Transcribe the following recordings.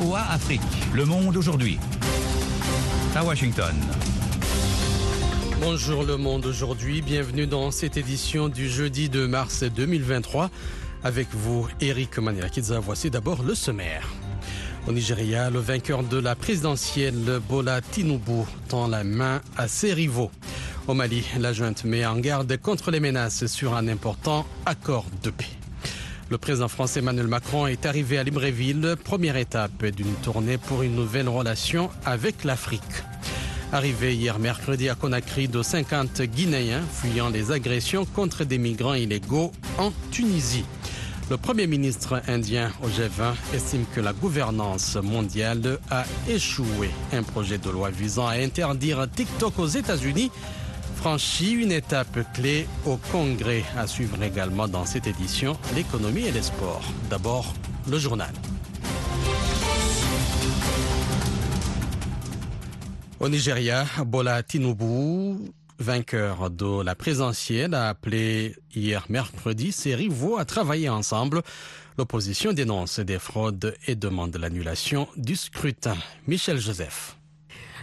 Afrique. Le monde aujourd'hui. À Washington. Bonjour le monde aujourd'hui, bienvenue dans cette édition du jeudi de mars 2023. Avec vous, Eric Maniakidza, voici d'abord le sommaire. Au Nigeria, le vainqueur de la présidentielle Bola Tinubu tend la main à ses rivaux. Au Mali, la junte met en garde contre les menaces sur un important accord de paix. Le président français Emmanuel Macron est arrivé à Libreville, première étape d'une tournée pour une nouvelle relation avec l'Afrique. Arrivé hier mercredi à Conakry de 50 Guinéens fuyant les agressions contre des migrants illégaux en Tunisie. Le Premier ministre indien au G20 estime que la gouvernance mondiale a échoué. Un projet de loi visant à interdire TikTok aux États-Unis franchit une étape clé au Congrès. À suivre également dans cette édition l'économie et les sports. D'abord, le journal. Au Nigeria, Bola Tinubu vainqueur de la présidentielle, a appelé hier mercredi ses rivaux à travailler ensemble. L'opposition dénonce des fraudes et demande l'annulation du scrutin. Michel Joseph.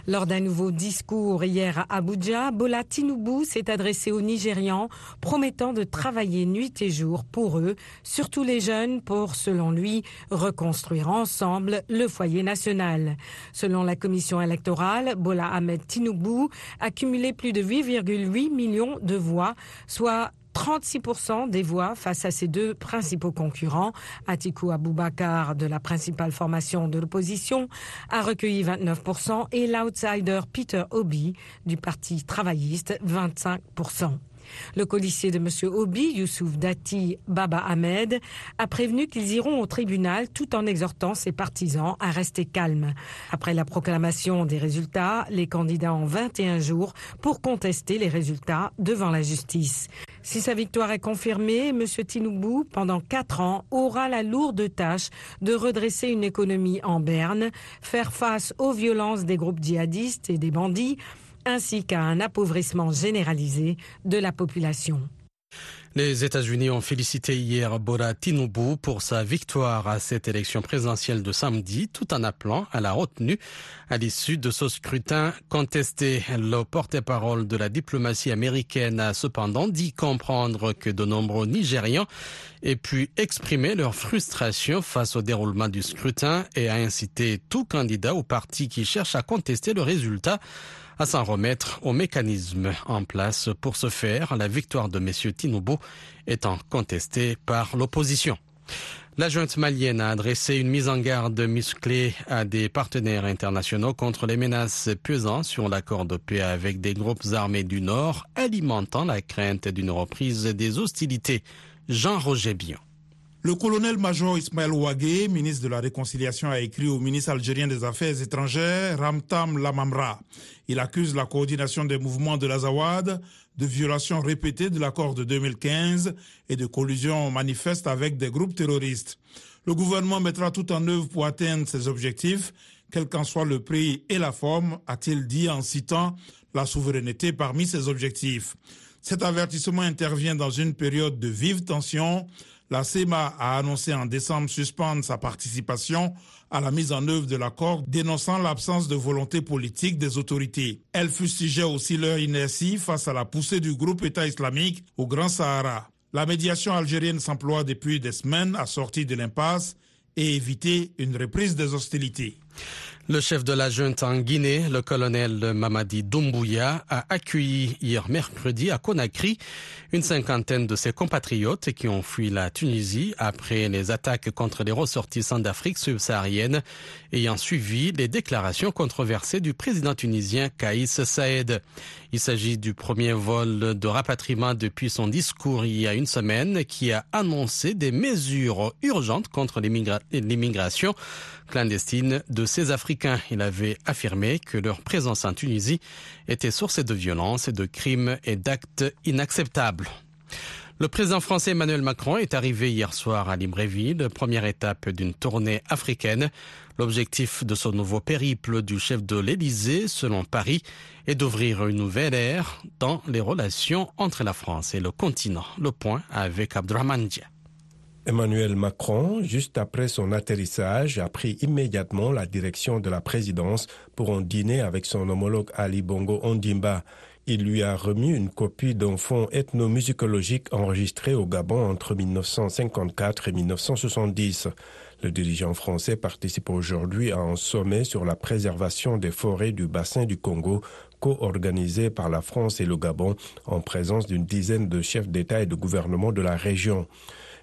Lors d'un nouveau discours hier à Abuja, Bola Tinubu s'est adressé aux Nigérians, promettant de travailler nuit et jour pour eux, surtout les jeunes, pour, selon lui, reconstruire ensemble le foyer national. Selon la commission électorale, Bola Ahmed Tinubu a cumulé plus de 8,8 millions de voix, soit 36% des voix face à ses deux principaux concurrents. Atiku Abubakar, de la principale formation de l'opposition, a recueilli 29% et l'outsider Peter Obi, du Parti travailliste, 25%. Le colissier de M. Obi, Youssouf Dati Baba Ahmed, a prévenu qu'ils iront au tribunal tout en exhortant ses partisans à rester calmes. Après la proclamation des résultats, les candidats ont 21 jours pour contester les résultats devant la justice. Si sa victoire est confirmée, M. Tinubu, pendant quatre ans, aura la lourde tâche de redresser une économie en berne, faire face aux violences des groupes djihadistes et des bandits, ainsi qu'à un appauvrissement généralisé de la population. Les États-Unis ont félicité hier Bora Tinubu pour sa victoire à cette élection présidentielle de samedi, tout en appelant à la retenue à l'issue de ce scrutin contesté. Le porte-parole de la diplomatie américaine a cependant dit comprendre que de nombreux Nigérians aient pu exprimer leur frustration face au déroulement du scrutin et a incité tout candidat ou parti qui cherche à contester le résultat à s'en remettre aux mécanismes en place pour ce faire, la victoire de M. Tinubu étant contestée par l'opposition. La junte malienne a adressé une mise en garde musclée à des partenaires internationaux contre les menaces pesant sur l'accord de paix avec des groupes armés du Nord, alimentant la crainte d'une reprise des hostilités. Jean-Roger Bion. Le colonel-major Ismaël Ouagé, ministre de la Réconciliation, a écrit au ministre algérien des Affaires étrangères, Ramtam Lamamra. Il accuse la coordination des mouvements de l'Azawad de violations répétées de l'accord de 2015 et de collusion manifeste avec des groupes terroristes. Le gouvernement mettra tout en œuvre pour atteindre ses objectifs, quel qu'en soit le prix et la forme, a-t-il dit en citant la souveraineté parmi ses objectifs. Cet avertissement intervient dans une période de vive tension la CEMA a annoncé en décembre suspendre sa participation à la mise en œuvre de l'accord, dénonçant l'absence de volonté politique des autorités. Elle fustigeait aussi leur inertie face à la poussée du groupe État islamique au Grand Sahara. La médiation algérienne s'emploie depuis des semaines à sortir de l'impasse et éviter une reprise des hostilités. Le chef de la junte en Guinée, le colonel Mamadi Doumbouya, a accueilli hier mercredi à Conakry une cinquantaine de ses compatriotes qui ont fui la Tunisie après les attaques contre les ressortissants d'Afrique subsaharienne ayant suivi les déclarations controversées du président tunisien Kaïs Saïd. Il s'agit du premier vol de rapatriement depuis son discours il y a une semaine qui a annoncé des mesures urgentes contre l'immigration clandestine de ces Africains. Il avait affirmé que leur présence en Tunisie était source de violences, de crimes et d'actes inacceptables. Le président français Emmanuel Macron est arrivé hier soir à Libreville, première étape d'une tournée africaine. L'objectif de ce nouveau périple du chef de l'Élysée, selon Paris, est d'ouvrir une nouvelle ère dans les relations entre la France et le continent. Le point avec Abdrahman Emmanuel Macron, juste après son atterrissage, a pris immédiatement la direction de la présidence pour en dîner avec son homologue Ali Bongo Ondimba. Il lui a remis une copie d'un fonds ethnomusicologique enregistré au Gabon entre 1954 et 1970. Le dirigeant français participe aujourd'hui à un sommet sur la préservation des forêts du bassin du Congo co-organisé par la France et le Gabon en présence d'une dizaine de chefs d'État et de gouvernement de la région.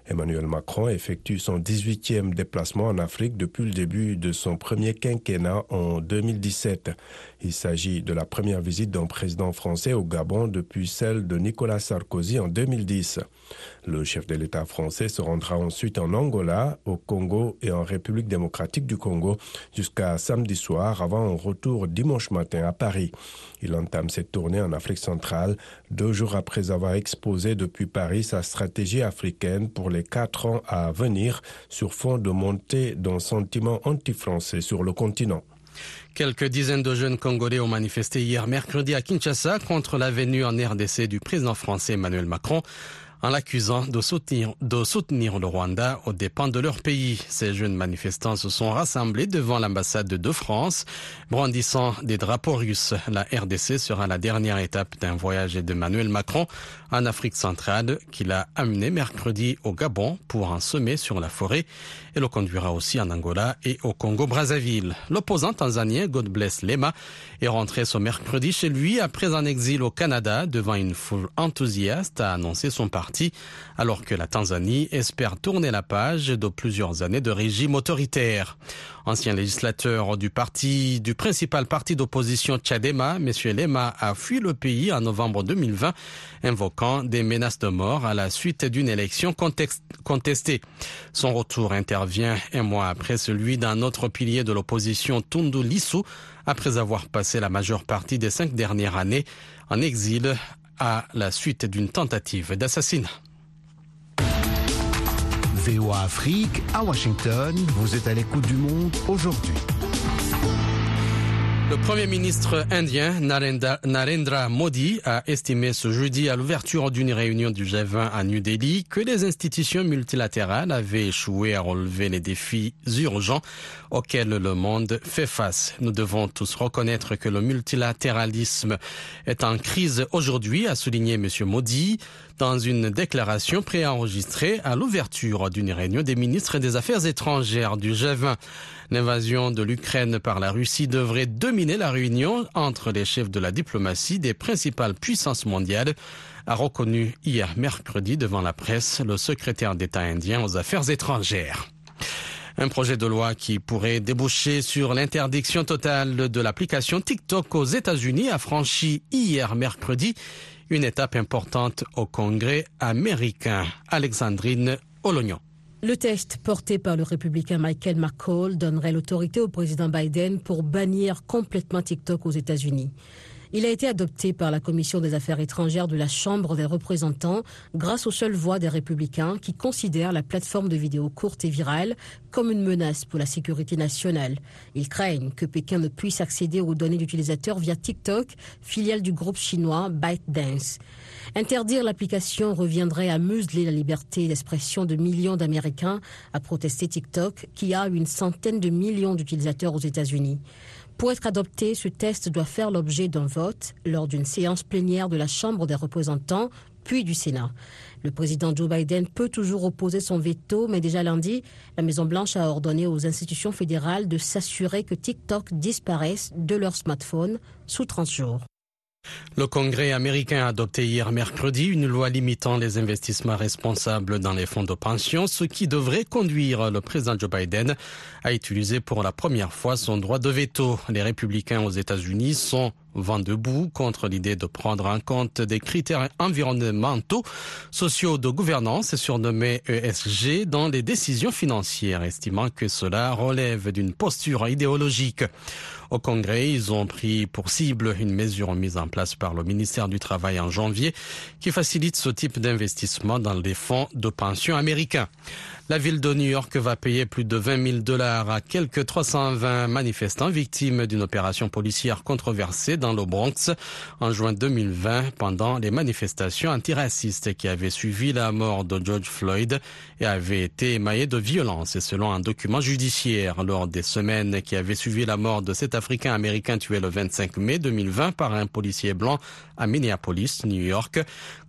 Emmanuel Macron effectue son 18e déplacement en Afrique depuis le début de son premier quinquennat en 2017. Il s'agit de la première visite d'un président français au Gabon depuis celle de Nicolas Sarkozy en 2010. Le chef de l'État français se rendra ensuite en Angola, au Congo et en République démocratique du Congo jusqu'à samedi soir avant un retour dimanche matin à Paris. Il entame cette tournée en Afrique centrale deux jours après avoir exposé depuis Paris sa stratégie africaine pour les quatre ans à venir sur fond de montée d'un sentiment anti-français sur le continent. Quelques dizaines de jeunes Congolais ont manifesté hier mercredi à Kinshasa contre la venue en RDC du président français Emmanuel Macron en l'accusant de soutenir, le Rwanda aux dépens de leur pays. Ces jeunes manifestants se sont rassemblés devant l'ambassade de France, brandissant des drapeaux russes. La RDC sera la dernière étape d'un voyage d'Emmanuel Macron en Afrique centrale qu'il a amené mercredi au Gabon pour un sommet sur la forêt et le conduira aussi en Angola et au Congo-Brazzaville. L'opposant tanzanien God Bless Lema est rentré ce mercredi chez lui après un exil au Canada devant une foule enthousiaste à annoncer son parti alors que la Tanzanie espère tourner la page de plusieurs années de régime autoritaire. Ancien législateur du parti, du principal parti d'opposition Tchadema, M. Lema a fui le pays en novembre 2020, invoquant des menaces de mort à la suite d'une élection contestée. Son retour intervient un mois après celui d'un autre pilier de l'opposition, Tundu Lissou, après avoir passé la majeure partie des cinq dernières années en exil à la suite d'une tentative d'assassinat. VOA Afrique à Washington, vous êtes à l'écoute du monde aujourd'hui. Le Premier ministre indien Narendra, Modi a estimé ce jeudi à l'ouverture d'une réunion du G20 à New Delhi que les institutions multilatérales avaient échoué à relever les défis urgents auxquels le monde fait face. Nous devons tous reconnaître que le multilatéralisme est en crise aujourd'hui, a souligné M. Modi dans une déclaration préenregistrée à l'ouverture d'une réunion des ministres des Affaires étrangères du G20. L'invasion de l'Ukraine par la Russie devrait dominer la réunion entre les chefs de la diplomatie des principales puissances mondiales, a reconnu hier mercredi devant la presse le secrétaire d'État indien aux Affaires étrangères. Un projet de loi qui pourrait déboucher sur l'interdiction totale de l'application TikTok aux États-Unis a franchi hier mercredi une étape importante au Congrès américain. Alexandrine Olognon. Le test porté par le républicain Michael McCall donnerait l'autorité au président Biden pour bannir complètement TikTok aux États-Unis. Il a été adopté par la Commission des Affaires étrangères de la Chambre des représentants grâce aux seules voix des républicains qui considèrent la plateforme de vidéos courtes et virales comme une menace pour la sécurité nationale. Ils craignent que Pékin ne puisse accéder aux données d'utilisateurs via TikTok, filiale du groupe chinois ByteDance. Interdire l'application reviendrait à museler la liberté d'expression de millions d'Américains, à protester TikTok, qui a une centaine de millions d'utilisateurs aux États-Unis. Pour être adopté, ce test doit faire l'objet d'un vote lors d'une séance plénière de la Chambre des représentants, puis du Sénat. Le président Joe Biden peut toujours opposer son veto, mais déjà lundi, la Maison-Blanche a ordonné aux institutions fédérales de s'assurer que TikTok disparaisse de leur smartphone sous 30 jours. Le Congrès américain a adopté hier mercredi une loi limitant les investissements responsables dans les fonds de pension, ce qui devrait conduire le président Joe Biden à utiliser pour la première fois son droit de veto. Les républicains aux États-Unis sont vent debout contre l'idée de prendre en compte des critères environnementaux, sociaux de gouvernance, surnommés ESG, dans les décisions financières, estimant que cela relève d'une posture idéologique. Au Congrès, ils ont pris pour cible une mesure mise en place par le ministère du Travail en janvier qui facilite ce type d'investissement dans les fonds de pension américains. La ville de New York va payer plus de 20 000 dollars à quelques 320 manifestants victimes d'une opération policière controversée dans le Bronx en juin 2020 pendant les manifestations antiracistes qui avaient suivi la mort de George Floyd et avaient été émaillées de violence. Et selon un document judiciaire, lors des semaines qui avaient suivi la mort de cet Africain américain tué le 25 mai 2020 par un policier blanc à Minneapolis, New York,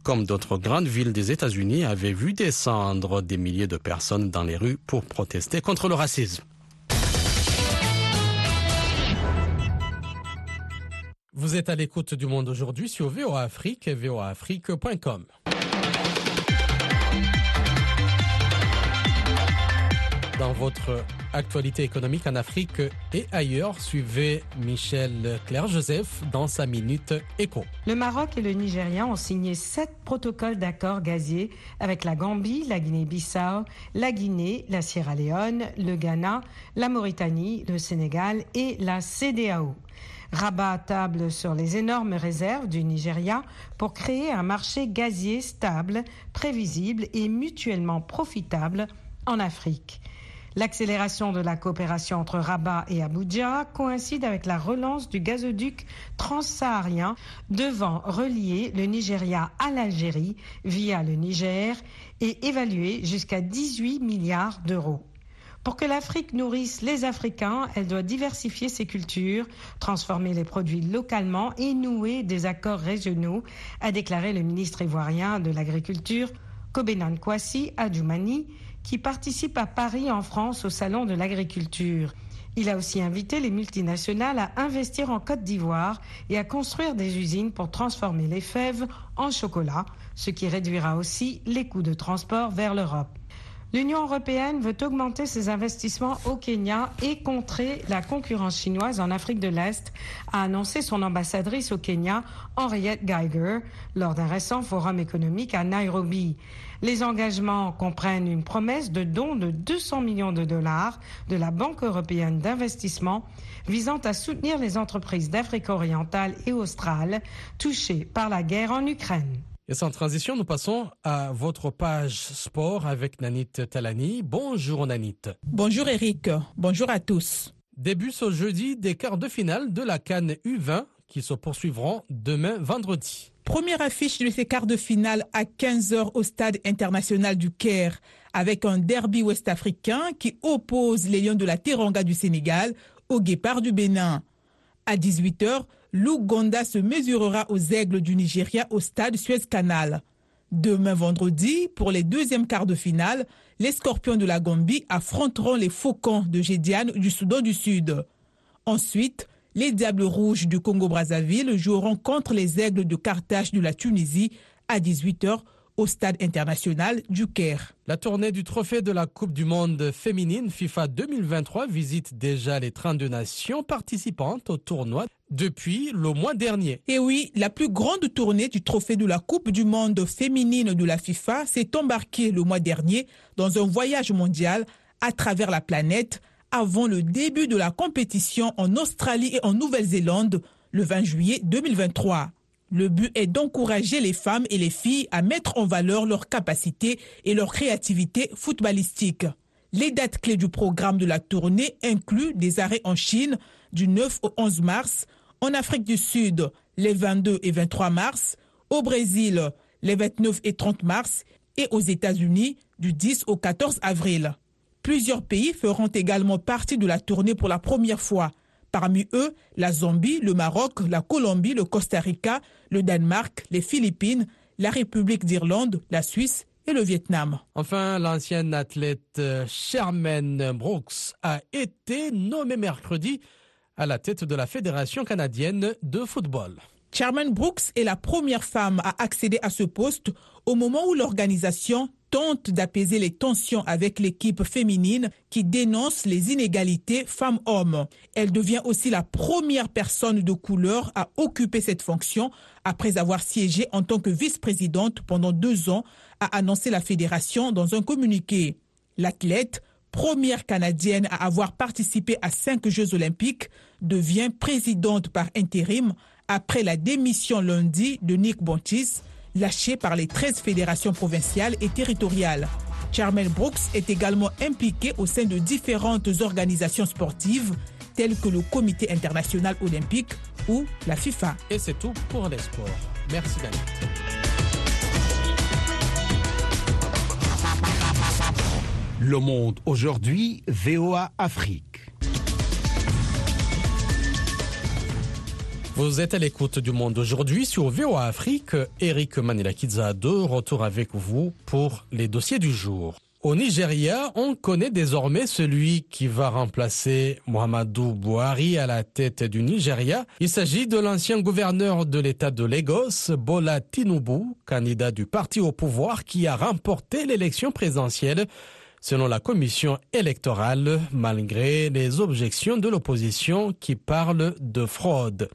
comme d'autres grandes villes des États-Unis, avaient vu descendre des milliers de personnes dans les rues pour protester contre le racisme. Vous êtes à l'écoute du monde aujourd'hui sur VOA Afrique. Dans votre actualité économique en Afrique et ailleurs, suivez Michel Claire-Joseph dans sa minute écho. Le Maroc et le Nigeria ont signé sept protocoles d'accord gaziers avec la Gambie, la Guinée-Bissau, la Guinée, la Sierra Leone, le Ghana, la Mauritanie, le Sénégal et la CDAO. Rabat table sur les énormes réserves du Nigeria pour créer un marché gazier stable, prévisible et mutuellement profitable en Afrique. L'accélération de la coopération entre Rabat et Abuja coïncide avec la relance du gazoduc transsaharien devant relier le Nigeria à l'Algérie via le Niger et évalué jusqu'à 18 milliards d'euros. Pour que l'Afrique nourrisse les Africains, elle doit diversifier ses cultures, transformer les produits localement et nouer des accords régionaux, a déclaré le ministre ivoirien de l'Agriculture, Kobenan Kwasi Adjoumani, qui participe à Paris en France au Salon de l'agriculture. Il a aussi invité les multinationales à investir en Côte d'Ivoire et à construire des usines pour transformer les fèves en chocolat, ce qui réduira aussi les coûts de transport vers l'Europe. L'Union européenne veut augmenter ses investissements au Kenya et contrer la concurrence chinoise en Afrique de l'Est, a annoncé son ambassadrice au Kenya, Henriette Geiger, lors d'un récent forum économique à Nairobi. Les engagements comprennent une promesse de don de 200 millions de dollars de la Banque européenne d'investissement visant à soutenir les entreprises d'Afrique orientale et australe touchées par la guerre en Ukraine. Et sans transition, nous passons à votre page sport avec Nanit Talani. Bonjour Nanit. Bonjour Eric. Bonjour à tous. Début ce jeudi des quarts de finale de la Cannes U20 qui se poursuivront demain vendredi. Première affiche de ces quarts de finale à 15h au stade international du Caire avec un derby ouest-africain qui oppose les Lions de la Teranga du Sénégal au Guépard du Bénin. À 18h, l'Ouganda se mesurera aux Aigles du Nigeria au stade Suez-Canal. Demain vendredi, pour les deuxièmes quarts de finale, les Scorpions de la Gambie affronteront les Faucons de Gédiane du Soudan du Sud. Ensuite, les Diables Rouges du Congo-Brazzaville joueront contre les Aigles de Carthage de la Tunisie à 18h au stade international du Caire. La tournée du trophée de la Coupe du monde féminine FIFA 2023 visite déjà les 32 nations participantes au tournoi depuis le mois dernier. Et oui, la plus grande tournée du trophée de la Coupe du monde féminine de la FIFA s'est embarquée le mois dernier dans un voyage mondial à travers la planète avant le début de la compétition en Australie et en Nouvelle-Zélande le 20 juillet 2023. Le but est d'encourager les femmes et les filles à mettre en valeur leurs capacités et leur créativité footballistique. Les dates clés du programme de la tournée incluent des arrêts en Chine du 9 au 11 mars, en Afrique du Sud les 22 et 23 mars, au Brésil les 29 et 30 mars et aux États-Unis du 10 au 14 avril. Plusieurs pays feront également partie de la tournée pour la première fois. Parmi eux, la Zambie, le Maroc, la Colombie, le Costa Rica, le Danemark, les Philippines, la République d'Irlande, la Suisse et le Vietnam. Enfin, l'ancienne athlète Sherman Brooks a été nommée mercredi à la tête de la Fédération canadienne de football. Sherman Brooks est la première femme à accéder à ce poste au moment où l'organisation tente d'apaiser les tensions avec l'équipe féminine qui dénonce les inégalités femmes-hommes. Elle devient aussi la première personne de couleur à occuper cette fonction après avoir siégé en tant que vice-présidente pendant deux ans, a annoncé la fédération dans un communiqué. L'athlète, première canadienne à avoir participé à cinq Jeux olympiques, devient présidente par intérim après la démission lundi de Nick Bontis, lâché par les 13 fédérations provinciales et territoriales. Charmel Brooks est également impliqué au sein de différentes organisations sportives telles que le Comité international olympique ou la FIFA. Et c'est tout pour les sports. Merci Daniel. Le monde aujourd'hui, VOA Afrique. Vous êtes à l'écoute du monde aujourd'hui sur VOA Afrique. Eric Manilakidza de retour avec vous pour les dossiers du jour. Au Nigeria, on connaît désormais celui qui va remplacer Muhammadu Buhari à la tête du Nigeria. Il s'agit de l'ancien gouverneur de l'État de Lagos, Bola Tinubu, candidat du parti au pouvoir qui a remporté l'élection présidentielle selon la commission électorale, malgré les objections de l'opposition qui parle de fraude.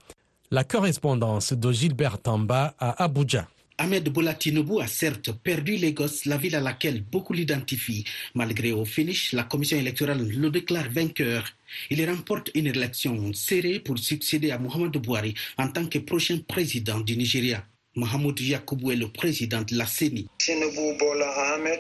La correspondance de Gilbert Tamba à Abuja. Ahmed Bola Tinubu a certes perdu Lagos, la ville à laquelle beaucoup l'identifient. Malgré au finish, la commission électorale le déclare vainqueur. Il remporte une élection serrée pour succéder à Mohamed Bouhari en tant que prochain président du Nigeria. Mohamed Yakubu est le président de la CENI. Tinubu Bola Ahmed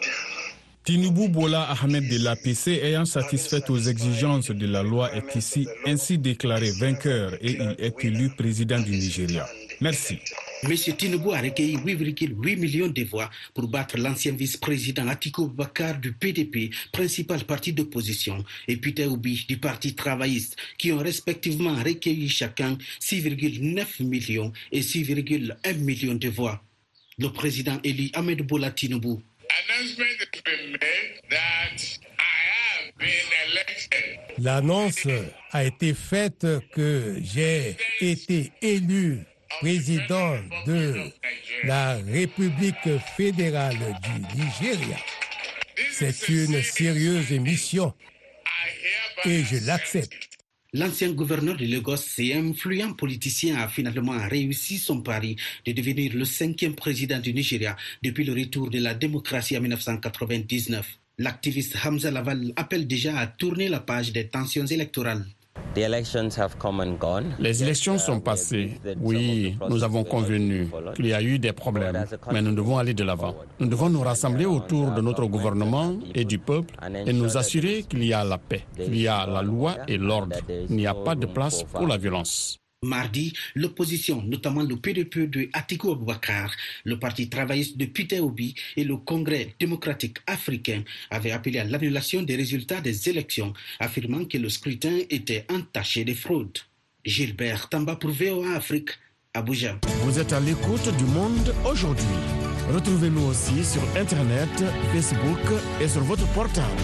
Tinubu Bola Ahmed de l'APC ayant satisfait aux exigences de la loi est ici ainsi déclaré vainqueur et il est élu président du Nigeria. Merci. M. Tinubu a recueilli 8,8 millions de voix pour battre l'ancien vice-président Atiku Bakar du PDP, principal parti d'opposition, et Peter Obi du Parti travailliste, qui ont respectivement recueilli chacun 6,9 millions et 6,1 millions de voix. Le président élu Ahmed Bola Tinubu L'annonce a été faite que j'ai été élu président de la République fédérale du Nigeria. C'est une sérieuse mission et je l'accepte. L'ancien gouverneur de Lagos et influent politicien a finalement réussi son pari de devenir le cinquième président du Nigeria depuis le retour de la démocratie en 1999. L'activiste Hamza Laval appelle déjà à tourner la page des tensions électorales. Les élections sont passées. Oui, nous avons convenu qu'il y a eu des problèmes, mais nous devons aller de l'avant. Nous devons nous rassembler autour de notre gouvernement et du peuple et nous assurer qu'il y a la paix, qu'il y a la loi et l'ordre. Il n'y a pas de place pour la violence. Mardi, l'opposition, notamment le PDP de Atiku Abubakar, le Parti travailliste de Peter Obi et le Congrès démocratique africain avaient appelé à l'annulation des résultats des élections, affirmant que le scrutin était entaché de fraude. Gilbert Tamba pour VOA Afrique, Abuja. Vous êtes à l'écoute du monde aujourd'hui. Retrouvez-nous aussi sur Internet, Facebook et sur votre portable.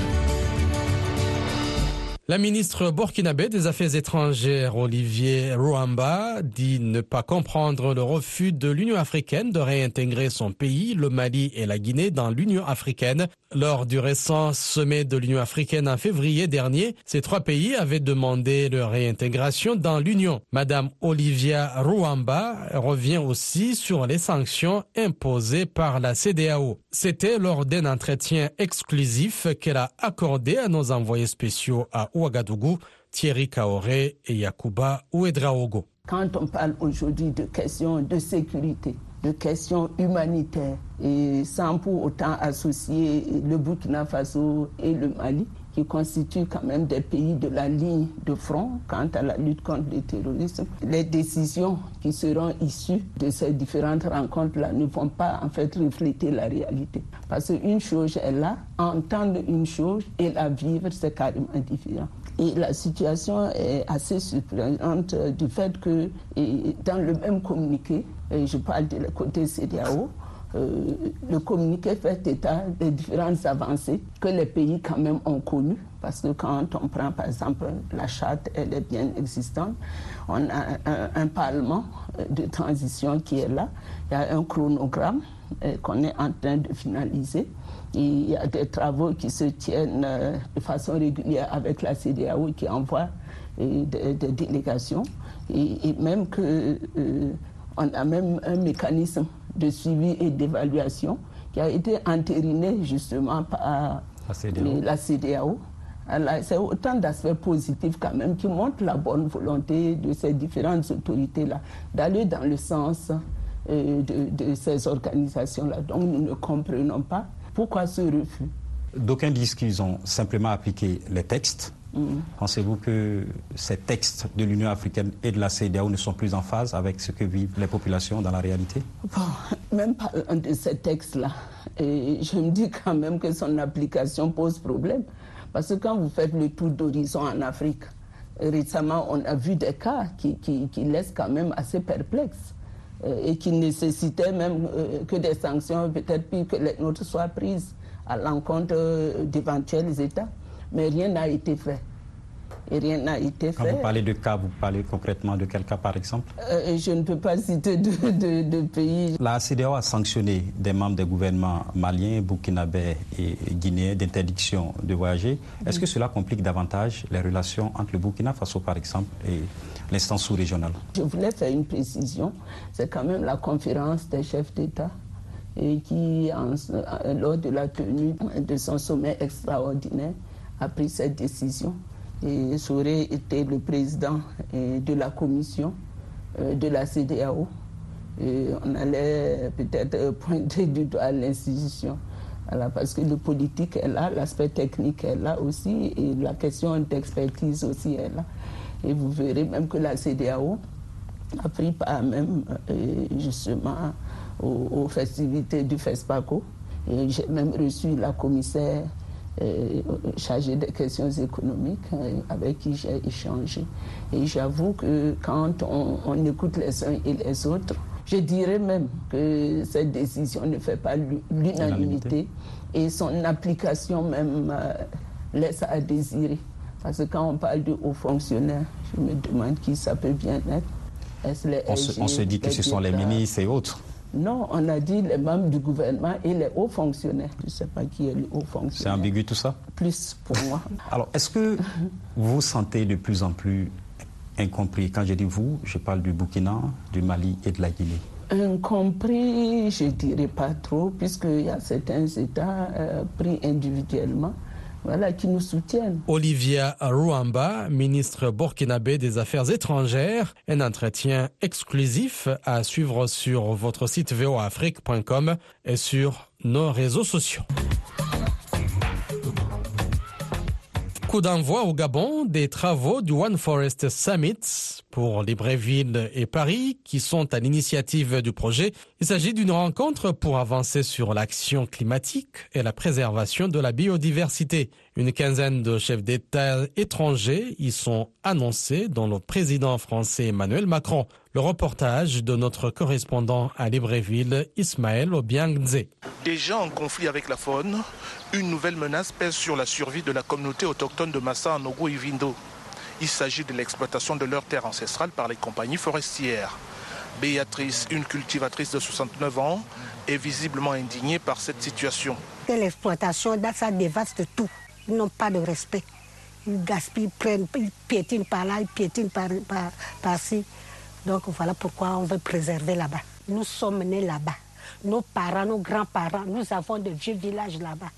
La ministre burkinabé des Affaires étrangères, Olivier Rouamba, dit ne pas comprendre le refus de l'Union africaine de réintégrer son pays, le Mali et la Guinée, dans l'Union africaine. Lors du récent sommet de l'Union africaine en février dernier, ces trois pays avaient demandé leur réintégration dans l'Union. Madame Olivia Rouamba revient aussi sur les sanctions imposées par la CDAO. C'était lors d'un entretien exclusif qu'elle a accordé à nos envoyés spéciaux à Ouagadougou, Thierry Kaoré et Yakuba Ouedraogo. Quand on parle aujourd'hui de questions de sécurité, de questions humanitaires, et sans pour autant associer le Burkina Faso et le Mali, qui constituent quand même des pays de la ligne de front quant à la lutte contre le terrorisme. Les décisions qui seront issues de ces différentes rencontres-là ne vont pas en fait refléter la réalité. Parce qu'une chose est là, entendre une chose et la vivre, c'est carrément différent. Et la situation est assez surprenante du fait que dans le même communiqué, je parle de côté CDAO, euh, le communiqué fait état des différentes avancées que les pays quand même ont connues. Parce que quand on prend par exemple la charte, elle est bien existante. On a un, parlement de transition qui est là. Il y a un chronogramme euh, qu'on est en train de finaliser. il y a des travaux qui se tiennent euh, de façon régulière avec la CDAO qui envoie des, délégations. Et, même que on a même un mécanisme de suivi et d'évaluation qui a été entériné justement par la CDAO. C'est autant d'aspects positifs quand même qui montrent la bonne volonté de ces différentes autorités-là d'aller dans le sens euh, de, ces organisations-là. Donc nous ne comprenons pas pourquoi ce refus. D'aucuns disent qu'ils ont simplement appliqué les textes. Pensez-vous que ces textes de l'Union africaine et de la CEDEAO ne sont plus en phase avec ce que vivent les populations dans la réalité? Bon, Même pas de ces textes-là. Je me dis quand même que son application pose problème. Parce que quand vous faites le tour d'horizon en Afrique, récemment, on a vu des cas qui, qui, laissent quand même assez perplexes euh, et qui nécessitaient même euh, que des sanctions, peut-être plus que les nôtres, soient prises à l'encontre euh, d'éventuels États. Mais rien n'a été fait et rien n'a été fait. Quand vous parlez de cas, vous parlez concrètement de quel cas par exemple? Euh, Je ne peux pas citer de, pays. La CDAO a sanctionné des membres des gouvernements maliens, burkinabés et guinéens d'interdiction de voyager. Est-ce que cela complique davantage les relations entre le Burkina Faso par exemple et l'instance sous-régionale? Je voulais faire une précision. C'est quand même la conférence des chefs d'État et qui, lors de la tenue de son sommet extraordinaire, a pris cette décision et j'aurais été le président euh, de la commission euh, de la CDAO. On allait peut-être pointer du doigt l'institution. parce que le politique est là, l'aspect technique est là aussi, et la question d'expertise aussi est là. Et vous verrez même que la CDAO a pris part même euh, justement aux, festivités du FESPACO. J'ai même reçu la commissaire chargé des questions économiques euh, avec qui j'ai échangé. Et j'avoue que quand on, écoute les uns et les autres, je dirais même que cette décision ne fait pas l'unanimité et son application même euh, laisse à désirer. Parce que quand on parle de hauts fonctionnaires, je me demande qui ça peut bien être. on, se, on se dit que ce sont les ministres et autres. Non, on a dit les membres du gouvernement et les hauts fonctionnaires. Je ne sais pas qui est le haut fonctionnaire. C'est ambigu tout ça? Plus pour moi. Alors, est-ce que vous vous sentez de plus en plus incompris? Quand je dis vous, je parle du Burkina, du Mali et de la Guinée. Incompris, je ne dirais pas trop, puisqu'il y a certains États euh, pris individuellement voilà, qui nous soutiennent. Olivia Ruamba, ministre burkinabé des Affaires étrangères, un entretien exclusif à suivre sur votre site voafrique.com et sur nos réseaux sociaux. Coup d'envoi au Gabon des travaux du One Forest Summit pour Libreville et Paris qui sont à l'initiative du projet. Il s'agit d'une rencontre pour avancer sur l'action climatique et la préservation de la biodiversité. Une quinzaine de chefs d'État étrangers y sont annoncés, dont le président français Emmanuel Macron. Le reportage de notre correspondant à Libreville, Ismaël Obiangze. Déjà en conflit avec la faune, une nouvelle menace pèse sur la survie de la communauté autochtone de Massa en Ogo Vindo. Il s'agit de l'exploitation de leurs terres ancestrales par les compagnies forestières. Béatrice, une cultivatrice de 69 ans, est visiblement indignée par cette situation. L'exploitation, ça dévaste tout. Ils n'ont pas de respect. Ils gaspillent, ils piétinent par là, ils piétinent par-ci. Donc voilà pourquoi on veut préserver là-bas. Nous sommes nés là-bas. Nos parents, nos grands-parents, nous avons de vieux villages là-bas.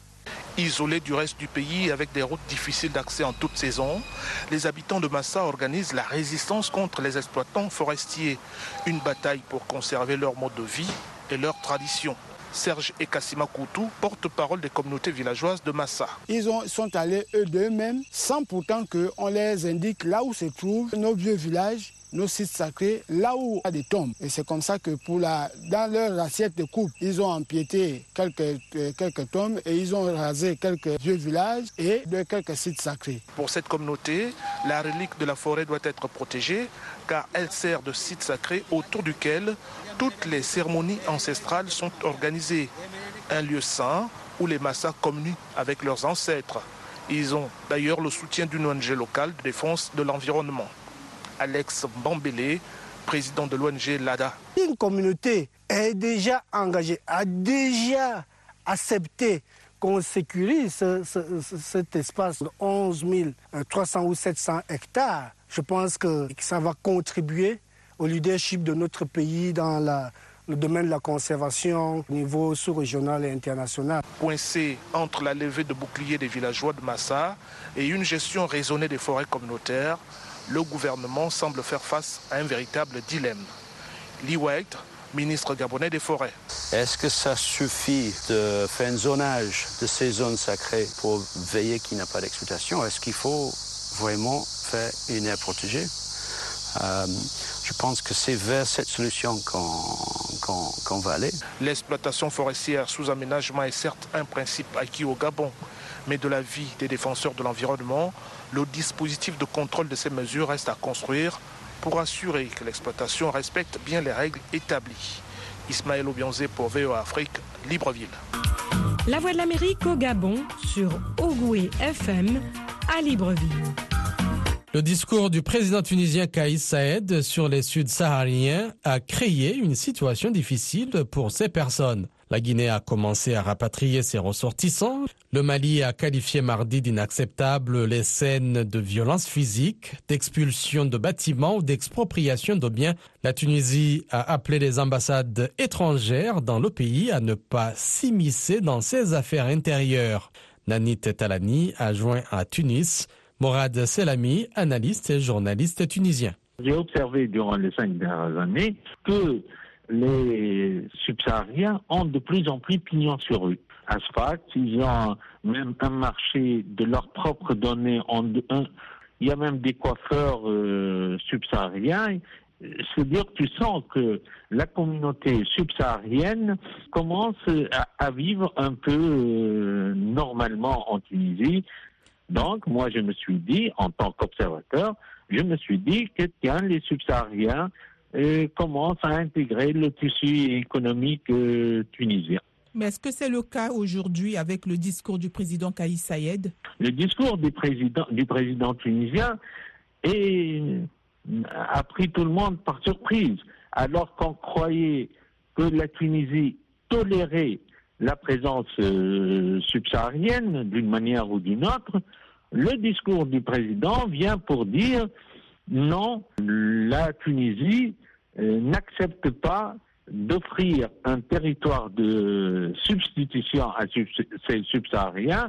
Isolés du reste du pays avec des routes difficiles d'accès en toute saison, les habitants de Massa organisent la résistance contre les exploitants forestiers. Une bataille pour conserver leur mode de vie et leurs traditions. Serge Ekassima Koutou, porte-parole des communautés villageoises de Massa. Ils sont allés eux d'eux-mêmes sans pourtant qu'on les indique là où se trouvent nos vieux villages nos sites sacrés là où il y a des tombes. Et c'est comme ça que pour la, dans leur assiette de coupe, ils ont empiété quelques, euh, quelques tombes et ils ont rasé quelques vieux villages et de quelques sites sacrés. Pour cette communauté, la relique de la forêt doit être protégée car elle sert de site sacré autour duquel toutes les cérémonies ancestrales sont organisées. Un lieu saint où les massas communient avec leurs ancêtres. Ils ont d'ailleurs le soutien d'une ONG locale de défense de l'environnement. Alex Bambélé, président de l'ONG LADA. Une communauté est déjà engagée, a déjà accepté qu'on sécurise cet espace de 11 300 ou 700 hectares. Je pense que ça va contribuer au leadership de notre pays dans la le domaine de la conservation au niveau sous-régional et international. Coincé entre la levée de boucliers des villageois de Massa et une gestion raisonnée des forêts communautaires, le gouvernement semble faire face à un véritable dilemme. Lee White, ministre gabonais des Forêts. Est-ce que ça suffit de faire un zonage de ces zones sacrées pour veiller qu'il n'y a pas d'exploitation? Est-ce qu'il faut vraiment faire une aire protégée? Euh, Je pense que c'est vers cette solution qu'on va aller. L'exploitation forestière sous aménagement est certes un principe acquis au Gabon, mais de la vie des défenseurs de l'environnement, le dispositif de contrôle de ces mesures reste à construire pour assurer que l'exploitation respecte bien les règles établies. Ismaël Obianzé pour VOA Afrique, Libreville. La Voix de l'Amérique au Gabon sur Ogoué FM à Libreville. Le discours du président tunisien Kaïs Saed sur les Sud-Sahariens a créé une situation difficile pour ces personnes. La Guinée a commencé à rapatrier ses ressortissants. Le Mali a qualifié mardi d'inacceptable les scènes de violence physique, d'expulsion de bâtiments ou d'expropriation de biens. La Tunisie a appelé les ambassades étrangères dans le pays à ne pas s'immiscer dans ses affaires intérieures. Nanit Talani a joint à Tunis Morad Selami, analyste et journaliste tunisien. J'ai observé durant les cinq dernières années que les subsahariens ont de plus en plus pignon sur rue. Asphalt, ils ont même un marché de leurs propres données. En il y a même des coiffeurs euh, subsahariens. C'est-à-dire que tu sens que la communauté subsaharienne commence à, vivre un peu euh, normalement en Tunisie. Donc, moi, je me suis dit, en tant qu'observateur, je me suis dit que tiens, les subsahariens et commence à intégrer le tissu économique euh, tunisien. Mais est-ce que c'est le cas aujourd'hui avec le discours du président Kaïs Saïed Le discours du président, du président tunisien a pris tout le monde par surprise. Alors qu'on croyait que la Tunisie tolérait la présence euh, subsaharienne d'une manière ou d'une autre, le discours du président vient pour dire non, la Tunisie euh, n'accepte pas d'offrir un territoire de substitution à ces subsahariens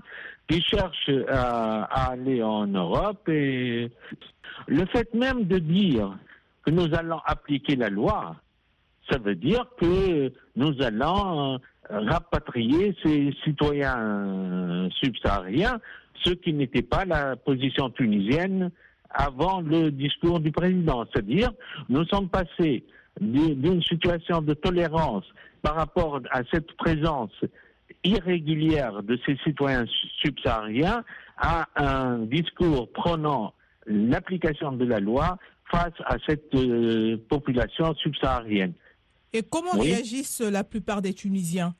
qui cherchent à, aller en Europe. Et le fait même de dire que nous allons appliquer la loi, ça veut dire que nous allons euh, rapatrier ces citoyens subsahariens, ce qui n'était pas la position tunisienne avant le discours du président. C'est-à-dire, nous sommes passés d'une situation de tolérance par rapport à cette présence irrégulière de ces citoyens subsahariens à un discours prenant l'application de la loi face à cette euh, population subsaharienne. Et comment réagissent la plupart des Tunisiens?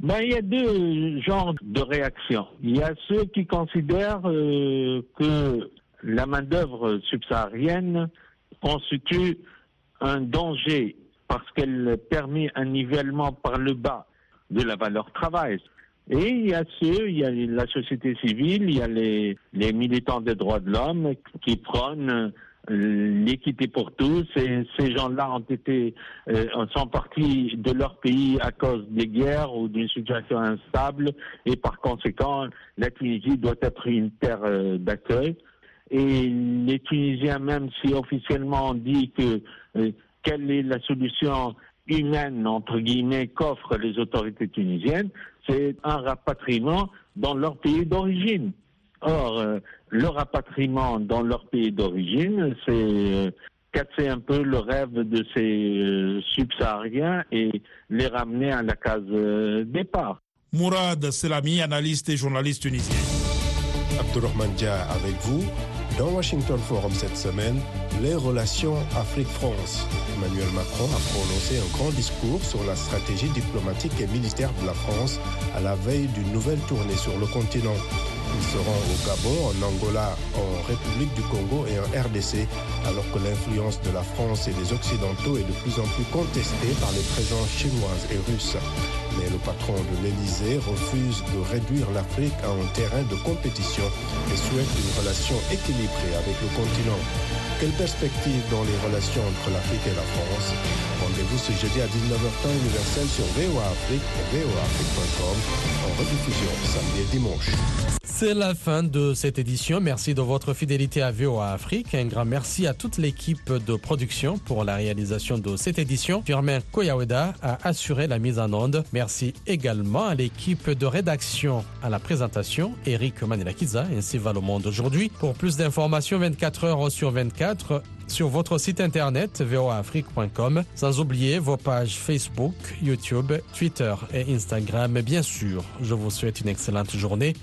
Ben, il y a deux genres de réactions. Il y a ceux qui considèrent euh, que la main-d'œuvre subsaharienne constitue un danger parce qu'elle permet un nivellement par le bas de la valeur travail. Et il y a ceux, il y a la société civile, il y a les, militants des droits de l'homme qui prônent euh, l'équité pour tous. Et ces gens-là ont été, euh, sont partis de leur pays à cause des guerres ou d'une situation instable. Et par conséquent, la Tunisie doit être une terre euh, d'accueil. Et les Tunisiens, même si officiellement on dit que euh, quelle est la solution humaine, entre guillemets, qu'offrent les autorités tunisiennes, c'est un rapatriement dans leur pays d'origine. Or, euh, le rapatriement dans leur pays d'origine, c'est euh, casser un peu le rêve de ces subsahariens et les ramener à la case départ. Mourad Selami, analyste et journaliste tunisien. Abdurrahman Dia avec vous. Dans Washington Forum cette semaine, les relations Afrique-France. Emmanuel Macron a prononcé un grand discours sur la stratégie diplomatique et militaire de la France à la veille d'une nouvelle tournée sur le continent. Ils seront au Gabon, en Angola, en République du Congo et en RDC, alors que l'influence de la France et des Occidentaux est de plus en plus contestée par les présences chinoises et russes. Mais le patron de l'Élysée refuse de réduire l'Afrique à un terrain de compétition et souhaite une relation équilibrée avec le continent. Quelle perspective dans les relations entre l'Afrique et la France? Rendez-vous ce jeudi à 19h temps universel sur VOA Afrique et voaafrique.com en rediffusion samedi et dimanche. C'est la fin de cette édition. Merci de votre fidélité à VOA Afrique. Un grand merci à toute l'équipe de production pour la réalisation de cette édition. Germain Koyaweda a assuré la mise en onde. Merci également à l'équipe de rédaction à la présentation, Eric Manilakiza, ainsi va le monde aujourd'hui. Pour plus d'informations, 24 heures sur 24, sur votre site internet voaafrique.com, sans oublier vos pages Facebook, YouTube, Twitter et Instagram. Bien sûr, je vous souhaite une excellente journée.